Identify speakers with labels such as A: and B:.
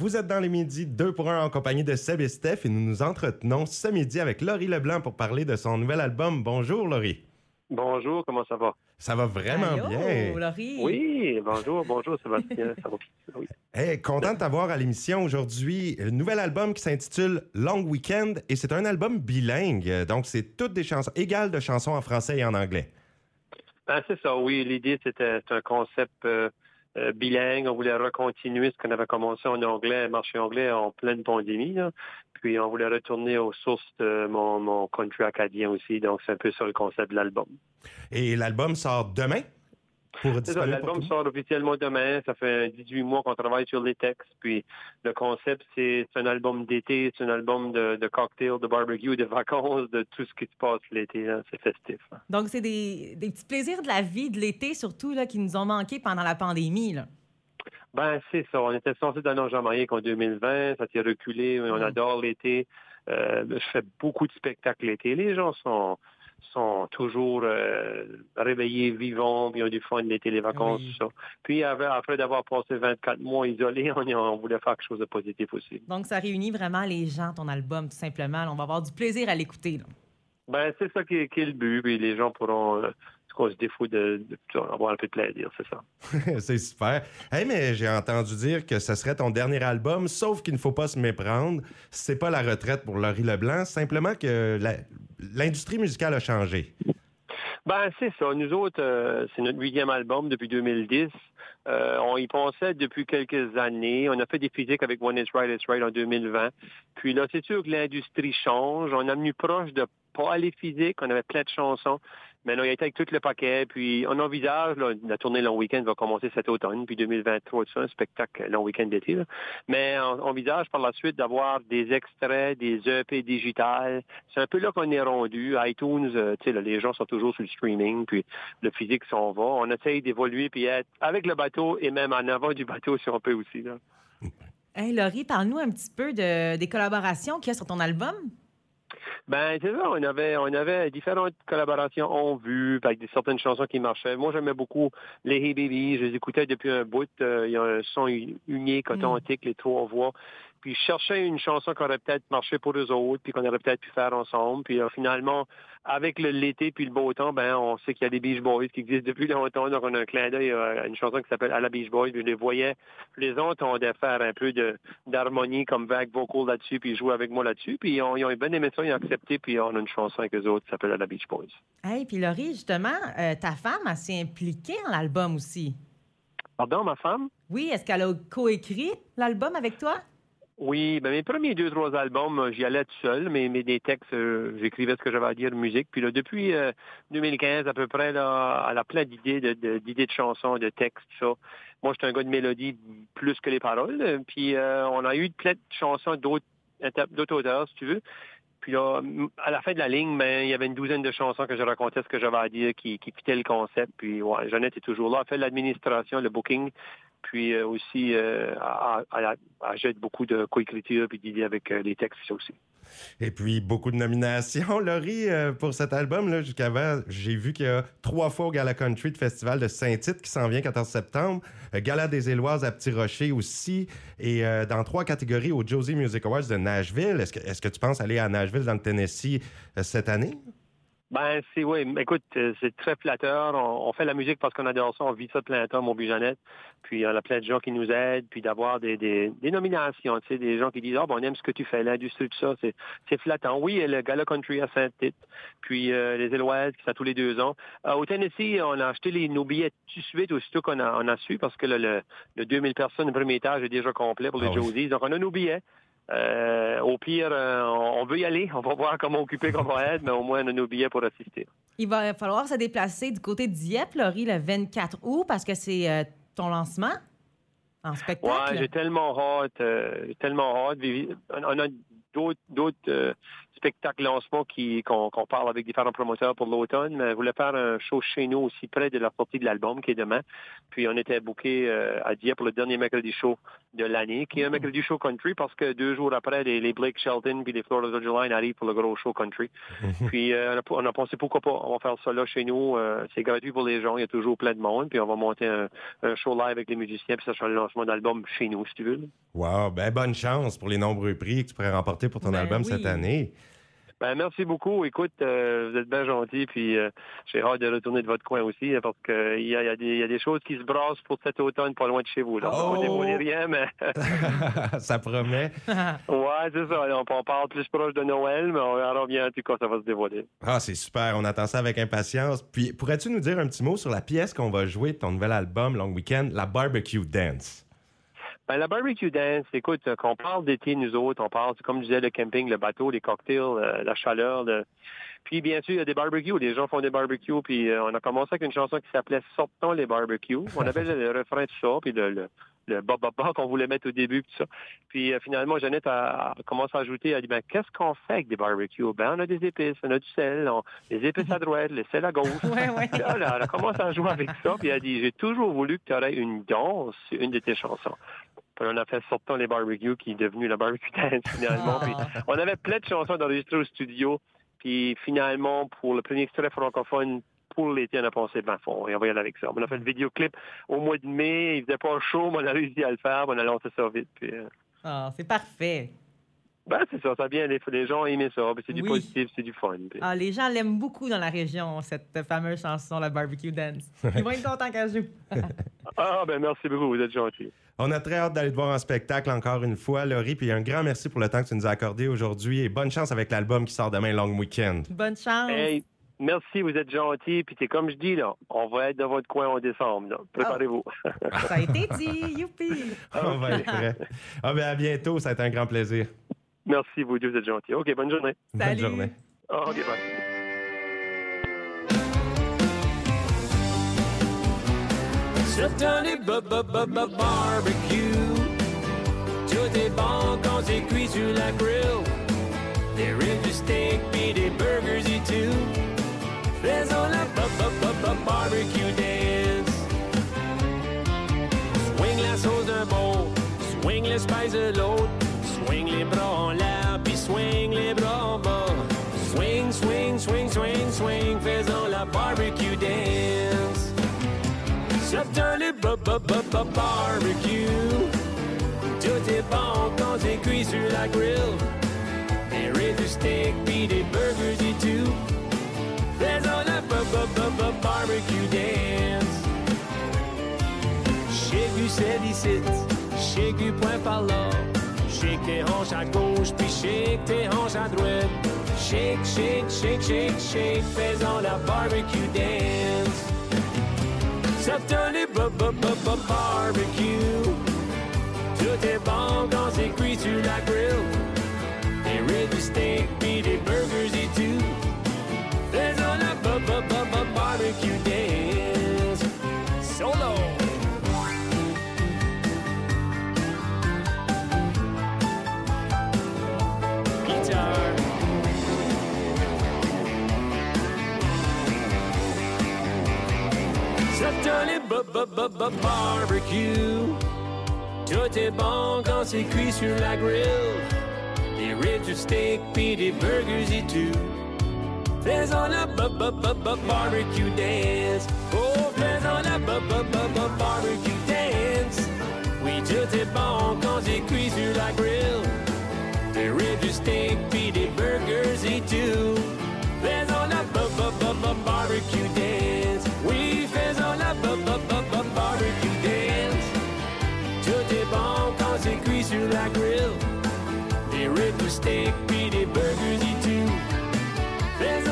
A: Vous êtes dans les midis 2 pour 1 en compagnie de Seb et Steph et nous nous entretenons ce midi avec Laurie Leblanc pour parler de son nouvel album. Bonjour Laurie.
B: Bonjour, comment ça va?
A: Ça va vraiment
C: Allô,
A: bien.
C: Laurie.
B: Oui, bonjour, bonjour Sébastien, ça va bien? Oui.
A: Hey, content de t'avoir à l'émission aujourd'hui. Un nouvel album qui s'intitule Long Weekend et c'est un album bilingue. Donc, c'est toutes des chansons égales de chansons en français et en anglais.
B: Ben, c'est ça, oui, l'idée c'était c'est un concept euh, euh, bilingue. On voulait recontinuer ce qu'on avait commencé en anglais, marché anglais en pleine pandémie. là. Puis on voulait retourner aux sources de mon, mon country acadien aussi. Donc c'est un peu ça le concept de l'album.
A: Et l'album sort demain?
B: L'album sort officiellement demain. Ça fait 18 mois qu'on travaille sur les textes. Puis le concept, c'est c'est un album d'été, c'est un album de, de cocktail, de barbecue, de vacances, de tout ce qui se passe l'été. là. C'est festif. hein.
C: Donc, c'est des, des petits plaisirs de la vie, de l'été surtout, là, qui nous ont manqué pendant la pandémie. Là.
B: Ben, c'est ça. On était censé d'aller en Jamaïque en 2020. Ça s'est reculé. On
C: Mm.
B: adore l'été. Euh, je fais beaucoup de spectacles l'été. Les gens sont sont toujours euh, réveillés, vivants, puis ils ont du fun l'été, les vacances,
C: Oui.
B: tout ça. Puis après, d'avoir passé 24 mois isolés, on, on voulait faire quelque chose de positif aussi.
C: Donc, ça réunit vraiment les gens, ton album, tout simplement. On va avoir du plaisir à l'écouter.
B: Ben, c'est ça qui est, qui est le but. Puis les gens pourront euh, qu'on se défaut de, de- avoir un peu de plaisir, c'est ça.
A: c'est super. Hey, mais j'ai entendu dire que ce serait ton dernier album, sauf qu'il ne faut pas se méprendre. C'est pas la retraite pour Laurie Leblanc, simplement que l'industrie musicale a changé.
B: Ben, c'est ça. Nous autres, euh, c'est notre huitième album depuis 2010. Euh, on y pensait depuis quelques années. On a fait des physiques avec One It's Right, It's Right en 2020. Puis là, c'est sûr que l'industrie change. On a venu proche de pas aller physique. On avait plein de chansons. Mais là, il été avec tout le paquet. Puis on envisage, la tournée Long Weekend va commencer cet automne. Puis 2023, tout ça, un spectacle Long Weekend d'été. Mais on envisage par la suite d'avoir des extraits, des EP digitales. C'est un peu là qu'on est rendu. iTunes, euh, tu sais, les gens sont toujours sur le streaming, puis le physique s'en va. On essaye d'évoluer puis être avec le bateau et même en avant du bateau si on peut aussi. Là.
C: Hey, Laurie, parle-nous un petit peu de, des collaborations qu'il y a sur ton album.
B: Ben, c'est ça, on avait, on avait différentes collaborations en vue, avec des certaines chansons qui marchaient. Moi, j'aimais beaucoup les Hey Baby, je les écoutais depuis un bout. Euh, il y a un son unique, authentique, les trois voix. Puis je cherchais une chanson qui aurait peut-être marché pour eux autres, puis qu'on aurait peut-être pu faire ensemble. Puis euh, finalement, avec l'été puis le beau temps, ben on sait qu'il y a des Beach Boys qui existent depuis longtemps. Donc on a un clin d'œil à une chanson qui s'appelle À la Beach Boys. Puis je les voyais. Les autres ont dû faire un peu de d'harmonie comme vague vocal là-dessus, puis jouer avec moi là-dessus. Puis ils ont, ils ont bien aimé ça, ils ont accepté, puis on a une chanson avec eux autres qui s'appelle À la Beach Boys.
C: Hey, puis Laurie, justement, euh, ta femme, elle s'est impliquée dans l'album aussi.
B: Pardon, ma femme?
C: Oui, est-ce qu'elle a coécrit l'album avec toi?
B: Oui, ben mes premiers deux, trois albums, euh, j'y allais tout seul, mais, mais des textes, euh, j'écrivais ce que j'avais à dire musique. Puis là, depuis euh, 2015 à peu près, là, elle a plein d'idées, de, de- d'idées de chansons, de textes, tout ça. Moi, j'étais un gars de mélodie plus que les paroles. Puis euh, on a eu plein de chansons d'autres, auteurs, si tu veux. Puis là, à la fin de la ligne, ben, il y avait une douzaine de chansons que je racontais ce que j'avais à dire, qui, qui fitaient le concept. Puis ouais, Jeannette est toujours là. Elle fait l'administration, le booking. Puis euh, aussi, euh, elle- elle jette beaucoup de coécriture puis d'idées avec euh, les textes ça aussi.
A: Et puis, beaucoup de nominations, Laurie, euh, pour cet album. Jusqu'avant, j'ai vu qu'il y a trois fois au Gala Country de Festival de Saint-Tite qui s'en vient 14 septembre. Euh, Gala des Éloises à Petit Rocher aussi. Et euh, dans trois catégories au Josie Music Awards de Nashville. Est-ce que, est-ce que tu penses aller à Nashville, dans le Tennessee, euh, cette année?
B: Ben, c'est oui. Écoute, euh, c'est très flatteur. On, on fait la musique parce qu'on adore ça. On vit ça plein temps, mon but Jeannette. Puis on a plein de gens qui nous aident, puis d'avoir des, des, des nominations, tu sais, des gens qui disent Ah ben on aime ce que tu fais, l'industrie, tout ça, c'est, c'est flattant. Oui, il y a le Gala Country à Saint-Tite, puis euh, les Éloises qui sont tous les deux ans. Euh, au Tennessee, on a acheté les, nos billets tout de suite, aussitôt qu'on a, on a su, parce que le, le, le 2000 personnes, le premier étage est déjà complet pour les
A: Ah oui.
B: Josies. Donc on a nos billets. Euh, au pire, euh, on veut y aller. On va voir comment occuper qu'on va être, mais au moins on a nos billets pour assister.
C: Il va falloir se déplacer du côté de Dieppe, Laurie, le 24 août, parce que c'est euh, ton lancement en spectacle.
B: Ouais, j'ai tellement hâte, j'ai tellement hâte. On a d'autres spectacle lancement qui, qu'on, parle avec différents promoteurs pour l'automne, mais je voulais faire un show chez nous aussi près de la sortie de l'album qui est demain. Puis on était booké euh, à Dieppe pour le dernier mercredi show de l'année, qui est un mercredi show country parce que deux jours après, les, Blake Shelton puis les Florida Georgia Line arrivent pour le gros show country. puis euh, on, a, pensé pourquoi pas, on va faire ça là chez nous. Euh, c'est gratuit pour les gens, il y a toujours plein de monde. Puis on va monter un, show live avec les musiciens, puis ça sera le lancement d'album chez nous, si tu veux.
A: Wow, ben bonne chance pour les nombreux prix que tu pourrais remporter pour ton ben album cette année.
B: Ben, merci beaucoup. Écoute, euh, vous êtes bien gentil, puis euh, j'ai hâte de retourner de votre coin aussi, hein, parce qu'il y, a, des choses qui se brassent pour cet automne pas loin de chez vous. Là. Oh! On n'est rien, mais...
A: ça promet.
B: ouais, c'est ça. On, on, parle plus proche de Noël, mais on verra bien en tout cas, ça va se dévoiler.
A: Ah, c'est super. On attend ça avec impatience. Puis, pourrais-tu nous dire un petit mot sur la pièce qu'on va jouer de ton nouvel album Long Weekend, la Barbecue Dance?
B: Ben, la barbecue dance, écoute, euh, quand on parle d'été, nous autres, on parle, comme je disais, le camping, le bateau, les cocktails, euh, la chaleur. Puis, bien sûr, il y a des barbecues. Les gens font des barbecues. Puis, euh, on a commencé avec une chanson qui s'appelait Sortons les barbecues. On avait le, refrain de ça, puis le, le, qu'on voulait mettre au début, tout ça. Puis, finalement, Jeannette a, commencé à ajouter, elle a dit, ben, qu'est-ce qu'on fait avec des barbecues? Ben, on a des épices, on a du sel, des épices à droite, le sel à gauche.
C: ouais, ouais.
B: elle a commencé à jouer avec ça, puis elle a dit, j'ai toujours voulu que tu aurais une danse une de tes chansons on a fait Sortant les barbecues qui est devenu la barbecue dance finalement. Ah. on avait plein de chansons d'enregistrer au studio. Puis finalement, pour le premier extrait francophone, pour l'été, on a pensé, ben, on va y aller avec ça. On a fait le vidéoclip au mois de mai. Il faisait pas chaud, mais on a réussi à le faire. On a lancé ça vite. Puis, euh,
C: ah, c'est parfait.
B: Ben, c'est ça, ça vient. Les, les gens aiment ça. C'est du positif, c'est du fun.
C: Ah, les gens l'aiment beaucoup dans la région, cette fameuse chanson, la Barbecue Dance. Ils vont être contents qu'elle joue.
B: ah, ben merci beaucoup, vous êtes gentil.
A: On a très hâte d'aller te voir en spectacle encore une fois, Laurie. Puis un grand merci pour le temps que tu nous as accordé aujourd'hui et bonne chance avec l'album qui sort demain, Long Weekend.
C: Bonne chance.
B: Hey, merci, vous êtes gentil. Puis c'est comme je dis, là, on va être dans votre coin en décembre. Préparez-vous.
C: ça a été dit, youpi.
A: on va être prêt. Ah, ben à bientôt, ça a été un grand plaisir.
B: Merci, vous deux, vous êtes gentils. OK, bonne journée.
C: Bonne
A: journée.
B: Oh, OK, bye. Saturday barbecue. Tout est bon quand c'est cuit sur la grill. Des ribs, du steak, puis des burgers et tout. Faisons la barbecue dance. Swing la sauce d'un bon, swing les spices de l'autre. Swing les bras en l'air, puis swing les bras en bas. Swing, swing, swing, swing, swing, faisons la barbecue dance. Saturday b b b b barbecue. Tout est bon quand c'est cuit sur la grill. Des ribs, du steak, puis des burgers et tout. Faisons la barbecue dance. Shake du sel ici, shake du point par là. Shake tes hanches à gauche, puis shake tes hanches à droite. Shake, shake, shake, shake, shake, faisons la barbecue dance. B b b barbecue. Tout est bon quand c'est cuit sur la grill. Des ribs, steak, puis des burgers et tout. Faisons b barbecue barbecue. Tout est bon quand c'est cuit sur la grill. Des ribs, du steak, puis des burgers et tout. Faisons la barbecue dance. Oh, faisons la barbecue dance. Oui, tout est bon quand c'est steak, des burgers barbecue dance.